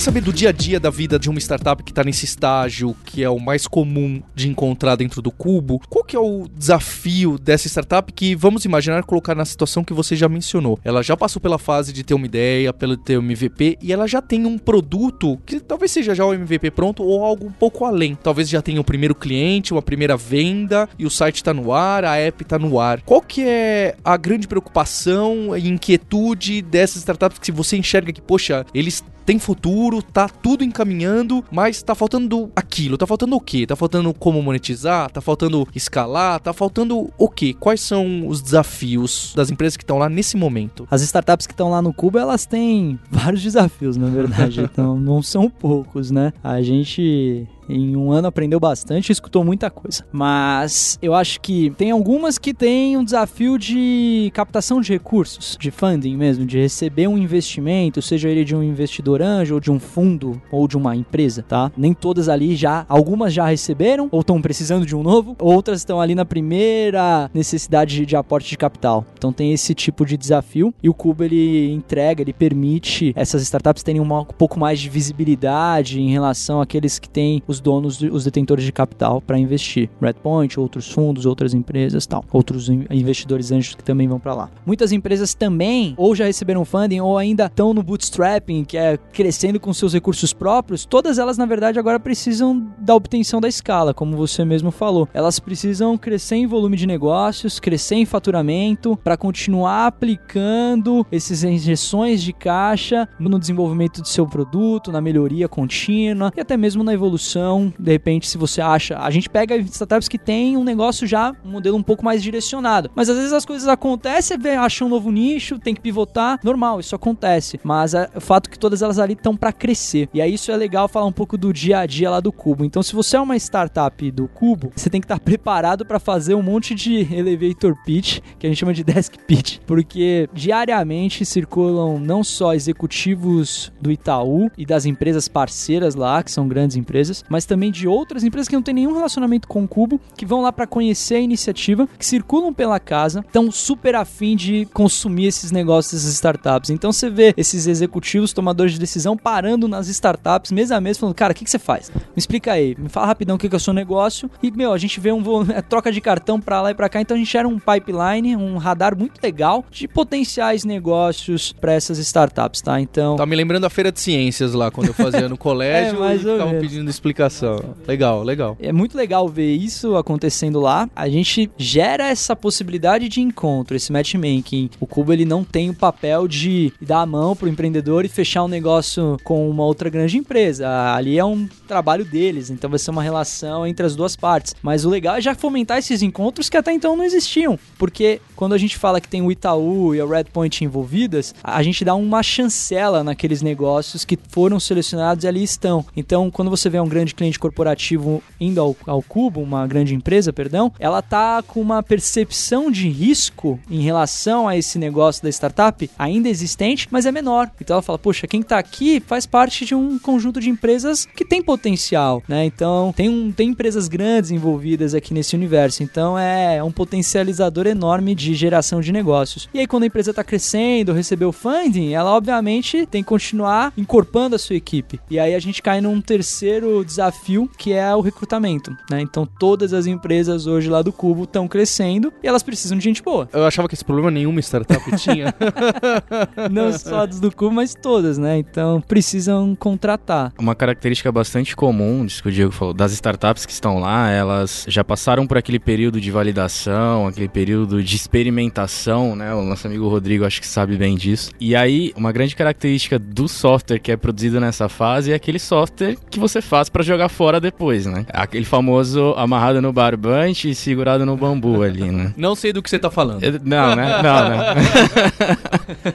Saber do dia a dia da vida de uma startup que tá nesse estágio, que é o mais comum de encontrar dentro do Cubo, qual que é o desafio dessa startup que, vamos imaginar, colocar na situação que você já mencionou? Ela já passou pela fase de ter uma ideia, pelo ter um MVP, e ela já tem um produto que talvez seja já o MVP pronto ou algo um pouco além. Talvez já tenha o primeiro cliente, uma primeira venda, e o site tá no ar, a app tá no ar. Qual que é a grande preocupação e inquietude dessas startups que você enxerga que, poxa, eles tem futuro, tá tudo encaminhando, mas tá faltando aquilo. Tá faltando o quê? Tá faltando como monetizar? Tá faltando escalar? Tá faltando o quê? Quais são os desafios das empresas que estão lá nesse momento? As startups que estão lá no Cuba, elas têm vários desafios, na verdade. então, não são poucos, né? A gente em um ano aprendeu bastante escutou muita coisa. Mas eu acho que tem algumas que têm um desafio de captação de recursos, de funding mesmo, de receber um investimento, seja ele de um investidor anjo, ou de um fundo, ou de uma empresa, tá? Nem todas ali já, algumas já receberam, ou estão precisando de um novo, outras estão ali na primeira necessidade de aporte de capital. Então tem esse tipo de desafio e o Cubo ele entrega, ele permite essas startups terem um pouco mais de visibilidade em relação àqueles que têm os donos, os detentores de capital para investir. Redpoint, outros fundos, outras empresas, tal, outros investidores anjos que também vão para lá. Muitas empresas também ou já receberam funding ou ainda estão no bootstrapping, que é crescendo com seus recursos próprios. Todas elas, na verdade, agora precisam da obtenção da escala, como você mesmo falou. Elas precisam crescer em volume de negócios, crescer em faturamento para continuar aplicando essas injeções de caixa no desenvolvimento de seu produto, na melhoria contínua e até mesmo na evolução então, de repente, se você acha. A gente pega startups que tem um negócio já, um modelo um pouco mais direcionado. Mas às vezes as coisas acontecem, você acha um novo nicho, tem que pivotar. Normal, isso acontece. Mas é o fato que todas elas ali estão para crescer. E aí isso é legal falar um pouco do dia a dia lá do Cubo. Então, se você é uma startup do Cubo, você tem que estar preparado para fazer um monte de elevator pitch, que a gente chama de desk pitch, porque diariamente circulam não só executivos do Itaú e das empresas parceiras lá, que são grandes empresas, mas também de outras empresas que não têm nenhum relacionamento com o Cubo, que vão lá para conhecer a iniciativa, que circulam pela casa, estão super afim de consumir esses negócios, essas startups. Então você vê esses executivos, tomadores de decisão, parando nas startups, mês a mês, falando: Cara, o que, que você faz? Me explica aí, me fala rapidão o que, que é o seu negócio. E, meu, a gente vê um é, troca de cartão para lá e para cá, então a gente era um pipeline, um radar muito legal de potenciais negócios para essas startups, tá? Então. Tá me lembrando a feira de ciências lá, quando eu fazia no colégio é, e ficavam pedindo explicação Legal, legal. É muito legal ver isso acontecendo lá. A gente gera essa possibilidade de encontro, esse matchmaking. O Cubo ele não tem o papel de dar a mão pro empreendedor e fechar um negócio com uma outra grande empresa. Ali é um trabalho deles, então vai ser uma relação entre as duas partes. Mas o legal é já fomentar esses encontros que até então não existiam, porque quando a gente fala que tem o Itaú e a Redpoint envolvidas, a gente dá uma chancela naqueles negócios que foram selecionados e ali estão. Então, quando você vê um grande cliente corporativo indo ao, ao cubo, uma grande empresa, perdão, ela tá com uma percepção de risco em relação a esse negócio da startup ainda existente, mas é menor. Então ela fala, poxa, quem tá aqui faz parte de um conjunto de empresas que tem potencial, né? Então tem, um, tem empresas grandes envolvidas aqui nesse universo. Então é um potencializador enorme de geração de negócios. E aí quando a empresa está crescendo, recebeu funding, ela obviamente tem que continuar incorporando a sua equipe. E aí a gente cai num terceiro desafio desafio que é o recrutamento, né? Então todas as empresas hoje lá do Cubo estão crescendo e elas precisam de gente boa. Eu achava que esse problema nenhuma startup tinha. Não só as do Cubo, mas todas, né? Então precisam contratar. Uma característica bastante comum, disso que o Diego falou, das startups que estão lá, elas já passaram por aquele período de validação, aquele período de experimentação, né? O nosso amigo Rodrigo acho que sabe bem disso. E aí, uma grande característica do software que é produzido nessa fase é aquele software que você faz para jogar fora depois, né? Aquele famoso amarrado no barbante e segurado no bambu ali, né? Não sei do que você tá falando. Não, né? Não, né?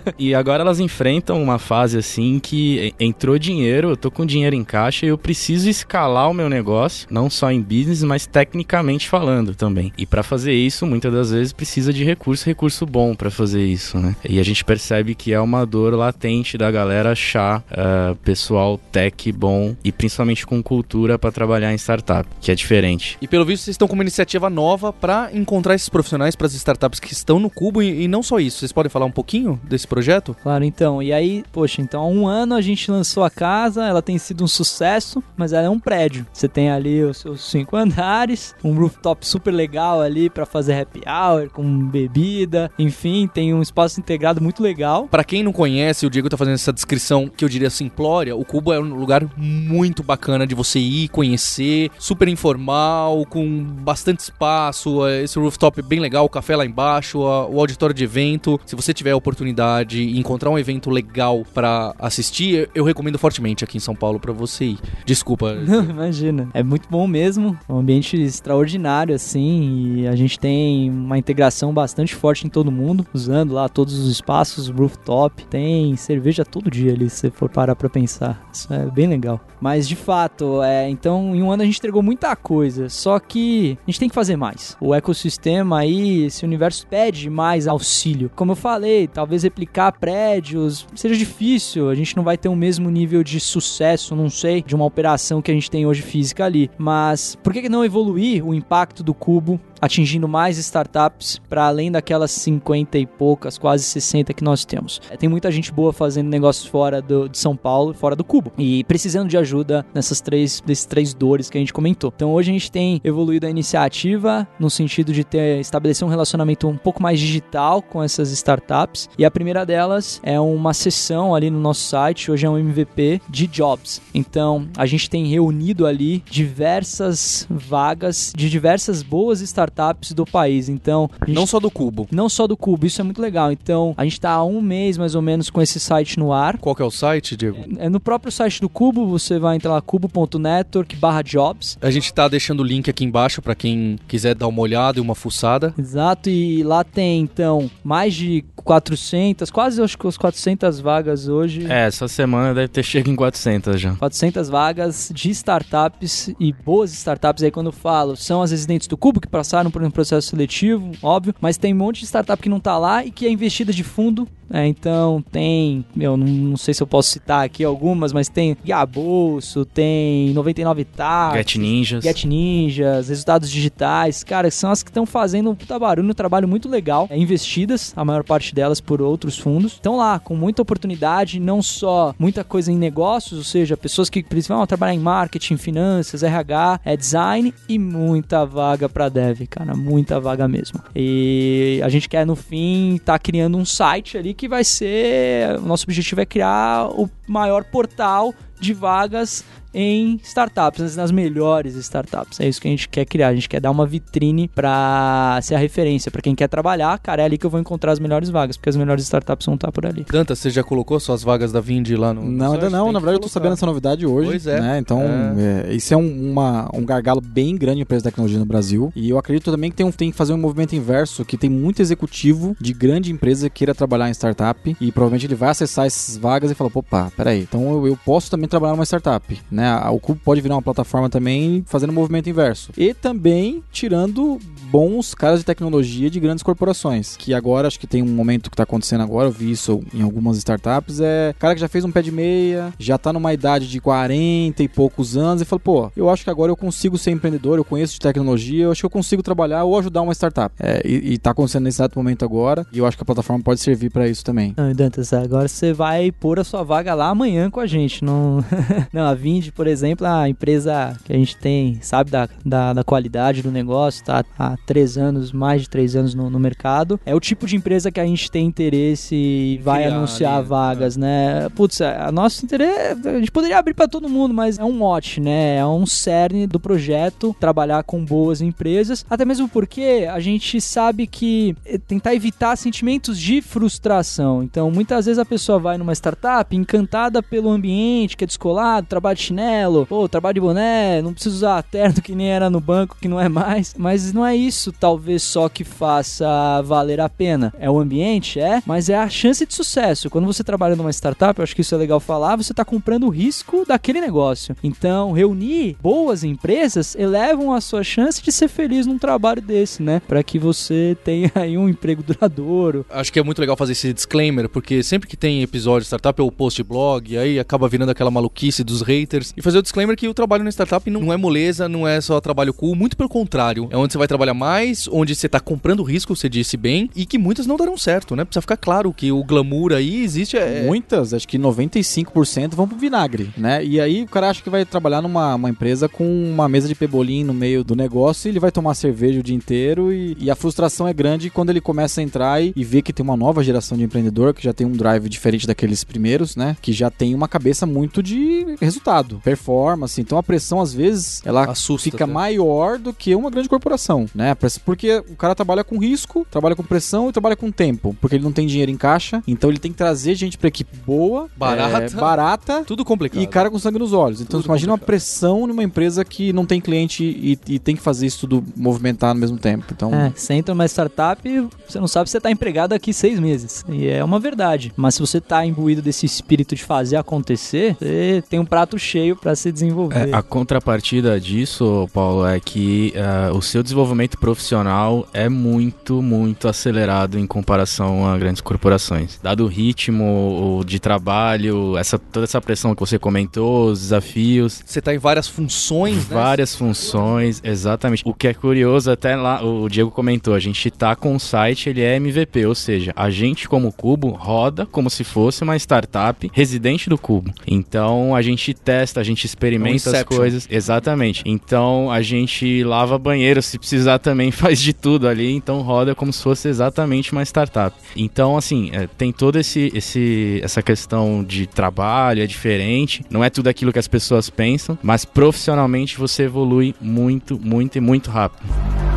e agora elas enfrentam uma fase assim que entrou dinheiro, eu tô com dinheiro em caixa e eu preciso escalar o meu negócio, não só em business, mas tecnicamente falando também. E para fazer isso, muitas das vezes precisa de recurso, recurso bom para fazer isso, né? E a gente percebe que é uma dor latente da galera achar uh, pessoal tech bom e principalmente com cultura cultura para trabalhar em startup, que é diferente. E pelo visto vocês estão com uma iniciativa nova para encontrar esses profissionais para as startups que estão no Cubo e, e, não só isso. Vocês podem falar um pouquinho desse projeto? Claro, então. E aí, poxa, então há um ano a gente lançou a casa, ela tem sido um sucesso, mas ela é um prédio. Você tem ali os seus cinco andares, um rooftop super legal ali para fazer happy hour, com bebida, enfim, tem um espaço integrado muito legal. Para quem não conhece, o Diego tá fazendo essa descrição que eu diria simplória. O Cubo é um lugar muito bacana de você ir, conhecer, super informal, com bastante espaço, é, esse rooftop bem legal, o café lá embaixo, o auditório de evento. Se você tiver a oportunidade e encontrar um evento legal para assistir, eu recomendo fortemente aqui em São Paulo para você ir. Desculpa. Não, imagina. É muito bom mesmo, um ambiente extraordinário assim, e a gente tem uma integração bastante forte em todo mundo, usando lá todos os espaços, rooftop, tem cerveja todo dia ali, se você for parar para pensar. Isso é bem legal. Mas de fato, é, então em um ano a gente entregou muita coisa, só que a gente tem que fazer mais. O ecossistema aí, esse universo pede mais auxílio. Como eu falei, talvez replicar prédios seja difícil, a gente não vai ter o mesmo nível de sucesso, não sei, de uma operação que a gente tem hoje física ali. Mas por que não evoluir o impacto do cubo atingindo mais startups para além daquelas 50 e poucas, quase 60 que nós temos. É, tem muita gente boa fazendo negócios fora do, de São Paulo, fora do Cubo, e precisando de ajuda nessas três, desses três dores que a gente comentou. Então hoje a gente tem evoluído a iniciativa no sentido de ter estabelecer um relacionamento um pouco mais digital com essas startups, e a primeira delas é uma sessão ali no nosso site, hoje é um MVP de jobs. Então a gente tem reunido ali diversas vagas de diversas boas startups startups do país. Então, gente, não só do Cubo. Não só do Cubo, isso é muito legal. Então, a gente está há um mês mais ou menos com esse site no ar. Qual que é o site, Diego? É, é no próprio site do Cubo, você vai entrar lá cubo.network/jobs. A gente está deixando o link aqui embaixo para quem quiser dar uma olhada e uma fuçada. Exato, e lá tem então mais de 400, quase acho que os 400 vagas hoje. É, essa semana deve ter chegado em 400 já. 400 vagas de startups e boas startups aí quando eu falo, são as residentes do Cubo que passaram por um processo seletivo, óbvio, mas tem um monte de startup que não tá lá e que é investida de fundo. Né? Então tem, eu não, não, sei se eu posso citar aqui algumas, mas tem Gabolso, tem 99 Taxas, Get Ninjas, Get Ninjas, resultados digitais, cara, são as que estão fazendo um puta barulho, um trabalho muito legal, é, investidas, a maior parte delas por outros fundos. Estão lá com muita oportunidade, não só muita coisa em negócios, ou seja, pessoas que precisam trabalhar em marketing, finanças, RH, é design e muita vaga para dev, cara, muita vaga mesmo. E a gente quer no fim tá criando um site ali que vai ser. O nosso objetivo é criar o maior portal de vagas em startups, nas melhores startups. É isso que a gente quer criar. A gente quer dar uma vitrine para ser a referência para quem quer trabalhar. Cara, é ali que eu vou encontrar as melhores vagas, porque as melhores startups vão estar por ali. Danta, você já colocou suas vagas da Vind lá no. Não, ainda não. Na verdade, eu tô sabendo essa novidade hoje. Pois é. Né? Então, é. É, isso é um, uma, um gargalo bem grande em empresa de tecnologia no Brasil. E eu acredito também que tem, um, tem que fazer um movimento inverso, que tem muito executivo de grande empresa que queira trabalhar em startup e provavelmente ele vai acessar essas vagas e falar, opa, peraí, então eu, eu posso também trabalhar numa startup, né? Né? O Cubo pode virar uma plataforma também fazendo um movimento inverso. E também tirando bons caras de tecnologia de grandes corporações. Que agora, acho que tem um momento que está acontecendo agora, eu vi isso em algumas startups, é cara que já fez um pé de meia, já está numa idade de 40 e poucos anos e fala, pô, eu acho que agora eu consigo ser empreendedor, eu conheço de tecnologia, eu acho que eu consigo trabalhar ou ajudar uma startup. É, e, está acontecendo nesse exato momento agora, e eu acho que a plataforma pode servir para isso também. Não, Dantas, agora você vai pôr a sua vaga lá amanhã com a gente. Não, não a Vind, por exemplo, a empresa que a gente tem, sabe da, da, da qualidade do negócio, tá há três anos, mais de três anos no, no, mercado. É o tipo de empresa que a gente tem interesse e vai Criar anunciar ali, vagas, é. né? Putz, a nosso interesse, a gente poderia abrir para todo mundo, mas é um mote, né? É um cerne do projeto trabalhar com boas empresas, até mesmo porque a gente sabe que eh, tentar evitar sentimentos de frustração. Então, muitas vezes a pessoa vai numa startup encantada pelo ambiente, que é descolado, trabalho de chinelo, pô, trabalho de boné, não precisa usar terno que nem era no banco, que não é mais. Mas não é isso, talvez só que faça valer a pena. É o ambiente, é, mas é a chance de sucesso. Quando você trabalha numa startup, eu acho que isso é legal falar, você está comprando o risco daquele negócio. Então, reunir boas empresas elevam a sua chance de ser feliz num trabalho desse, né? Para que você tenha aí um emprego duradouro. Acho que é muito legal fazer esse disclaimer, porque sempre que tem episódio de startup ou post blog, aí acaba virando aquela maluquice dos haters. E fazer o disclaimer que o trabalho na startup não é moleza, não é só trabalho cool, muito pelo contrário. É onde você vai trabalhar mais, onde você tá comprando risco, você disse bem, e que muitas não darão certo, né? Precisa ficar claro que o glamour aí existe. É... Muitas, acho que 95% vão pro vinagre, né? E aí o cara acha que vai trabalhar numa uma empresa com uma mesa de pebolim no meio do negócio e ele vai tomar cerveja o dia inteiro e, e a frustração é grande quando ele começa a entrar e, e vê que tem uma nova geração de empreendedor que já tem um drive diferente daqueles primeiros, né? Que já tem uma cabeça muito de resultado, performance. Então a pressão às vezes ela Assusta fica até. maior do que uma grande corporação, né? Porque o cara trabalha com risco, trabalha com pressão e trabalha com tempo, porque ele não tem dinheiro em caixa, então ele tem que trazer gente pra equipe boa, Barata. é, barata Tudo complicado. e cara com sangue nos olhos. Então Tudo você imagina uma complicado. pressão numa empresa que não tem cliente e, e tem que fazer isso tudo movimentar no mesmo tempo. Então, É, você entra numa startup, você não sabe se você tá empregado daqui seis meses. E é uma verdade. Mas se você tá imbuído desse espírito de fazer acontecer, você tem um prato cheio pra se desenvolver. É, a contrapartida disso, Paulo, é que eh, o seu desenvolvimento profissional é muito, muito acelerado em comparação a grandes corporações. Dado o ritmo o de trabalho, essa, toda essa pressão que você comentou, os desafios, Você tá em várias funções, né? várias funções, exatamente. O que é curioso, até lá, o Diego comentou, a gente tá com o site, ele é MVP, ou seja, a gente como Cubo roda como se fosse uma startup residente do Cubo. Então a gente testa, a gente experimenta as coisas, exatamente. Então a gente lava banheiro, se precisar também faz de tudo ali, então roda como se fosse exatamente uma startup. Então assim, é, tem toda esse, esse, essa questão de trabalho, é diferente, não é tudo aquilo que as pessoas pensam, mas profissionalmente você evolui muito, muito e muito rápido.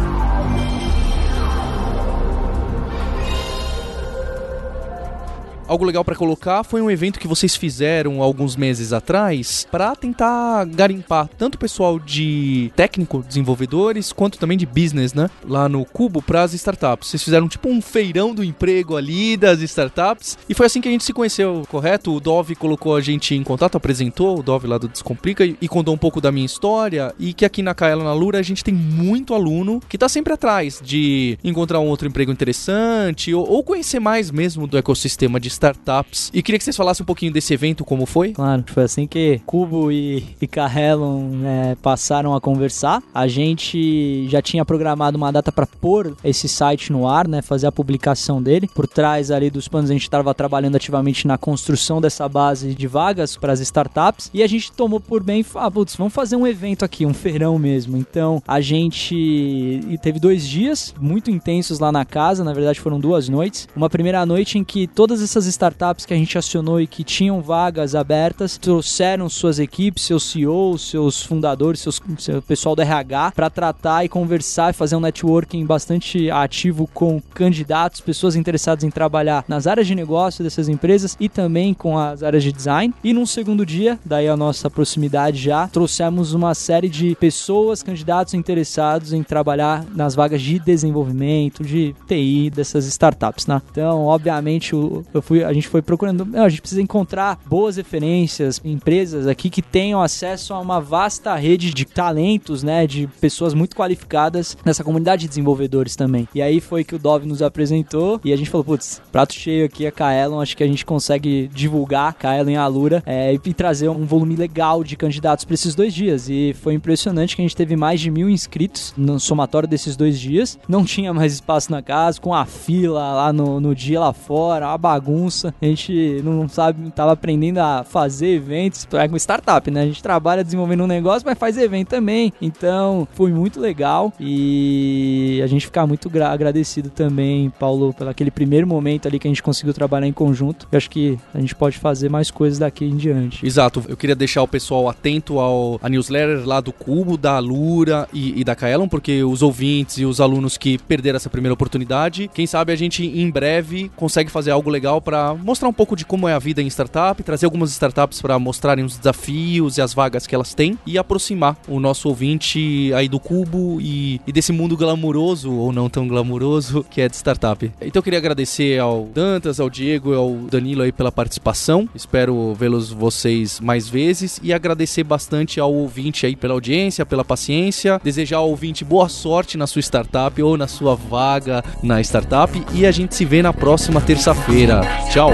Algo legal pra colocar foi um evento que vocês fizeram alguns meses atrás pra tentar garimpar tanto o pessoal de técnico, desenvolvedores, quanto também de business, né? Lá no Cubo pras startups. Vocês fizeram tipo um feirão do emprego ali das startups e foi assim que a gente se conheceu, correto? O Dove colocou a gente em contato, apresentou o Dove lá do Descomplica e, contou um pouco da minha história e que aqui na Kaela na Lura a gente tem muito aluno que tá sempre atrás de encontrar um outro emprego interessante ou, ou conhecer mais mesmo do ecossistema de startups. E queria que vocês falassem um pouquinho desse evento, como foi. Claro, foi assim que Cubo e, e Carrelon né, passaram a conversar. A gente já tinha programado uma data para pôr esse site no ar, né, fazer a publicação dele. Por trás ali dos panos a gente estava trabalhando ativamente na construção dessa base de vagas para as startups e a gente tomou por bem, ah, putz, vamos fazer um evento aqui, um feirão mesmo. Então a gente teve dois dias muito intensos lá na casa, na verdade foram duas noites. Uma primeira noite em que todas essas startups que a gente acionou e que tinham vagas abertas trouxeram suas equipes, seus CEOs, seus fundadores, seus, seu pessoal do RH para tratar e conversar e fazer um networking bastante ativo com candidatos, pessoas interessadas em trabalhar nas áreas de negócio dessas empresas e também com as áreas de design. E num segundo dia, daí a nossa proximidade já, trouxemos uma série de pessoas, candidatos interessados em trabalhar nas vagas de desenvolvimento, de TI dessas startups, né? Então, obviamente, eu fui, a gente foi procurando, não, a gente precisa encontrar boas referências, empresas aqui que tenham acesso a uma vasta rede de talentos, né, de pessoas muito qualificadas nessa comunidade de desenvolvedores também. E aí foi que o Dove nos apresentou e a gente falou, putz, prato cheio aqui a Kaelon, acho que a gente consegue divulgar Kaelon e Alura é, e trazer um volume legal de candidatos para esses dois dias. E foi impressionante que a gente teve mais de mil inscritos no somatório desses dois dias. Não tinha mais espaço na casa, com a fila lá no, no dia lá fora, a bagunça. A gente não sabe, tava aprendendo a fazer eventos. É uma startup, né? A gente trabalha desenvolvendo um negócio, mas faz evento também. Então foi muito legal e a gente fica muito gra- agradecido também, Paulo, pelo aquele primeiro momento ali que a gente conseguiu trabalhar em conjunto. Eu acho que a gente pode fazer mais coisas daqui em diante. Exato, eu queria deixar o pessoal atento ao a newsletter lá do Cubo, da Alura e, e da Kaelon, porque os ouvintes e os alunos que perderam essa primeira oportunidade, quem sabe a gente em breve consegue fazer algo legal para mostrar um pouco de como é a vida em startup, trazer algumas startups para mostrarem os desafios e as vagas que elas têm e aproximar o nosso ouvinte aí do Cubo e, e desse mundo glamuroso ou não tão glamuroso que é de startup. Então eu queria agradecer ao Dantas, ao Diego e ao Danilo aí pela participação. Espero vê-los vocês mais vezes e agradecer bastante ao ouvinte aí pela audiência, pela paciência. Desejar ao ouvinte boa sorte na sua startup ou na sua vaga na startup e a gente se vê na próxima terça-feira. Tchau.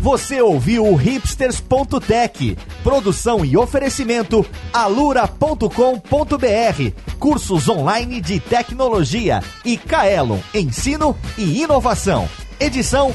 Você ouviu o hipsters.tech, produção e oferecimento alura.com.br, cursos online de tecnologia e Kaelon, ensino e inovação. Edição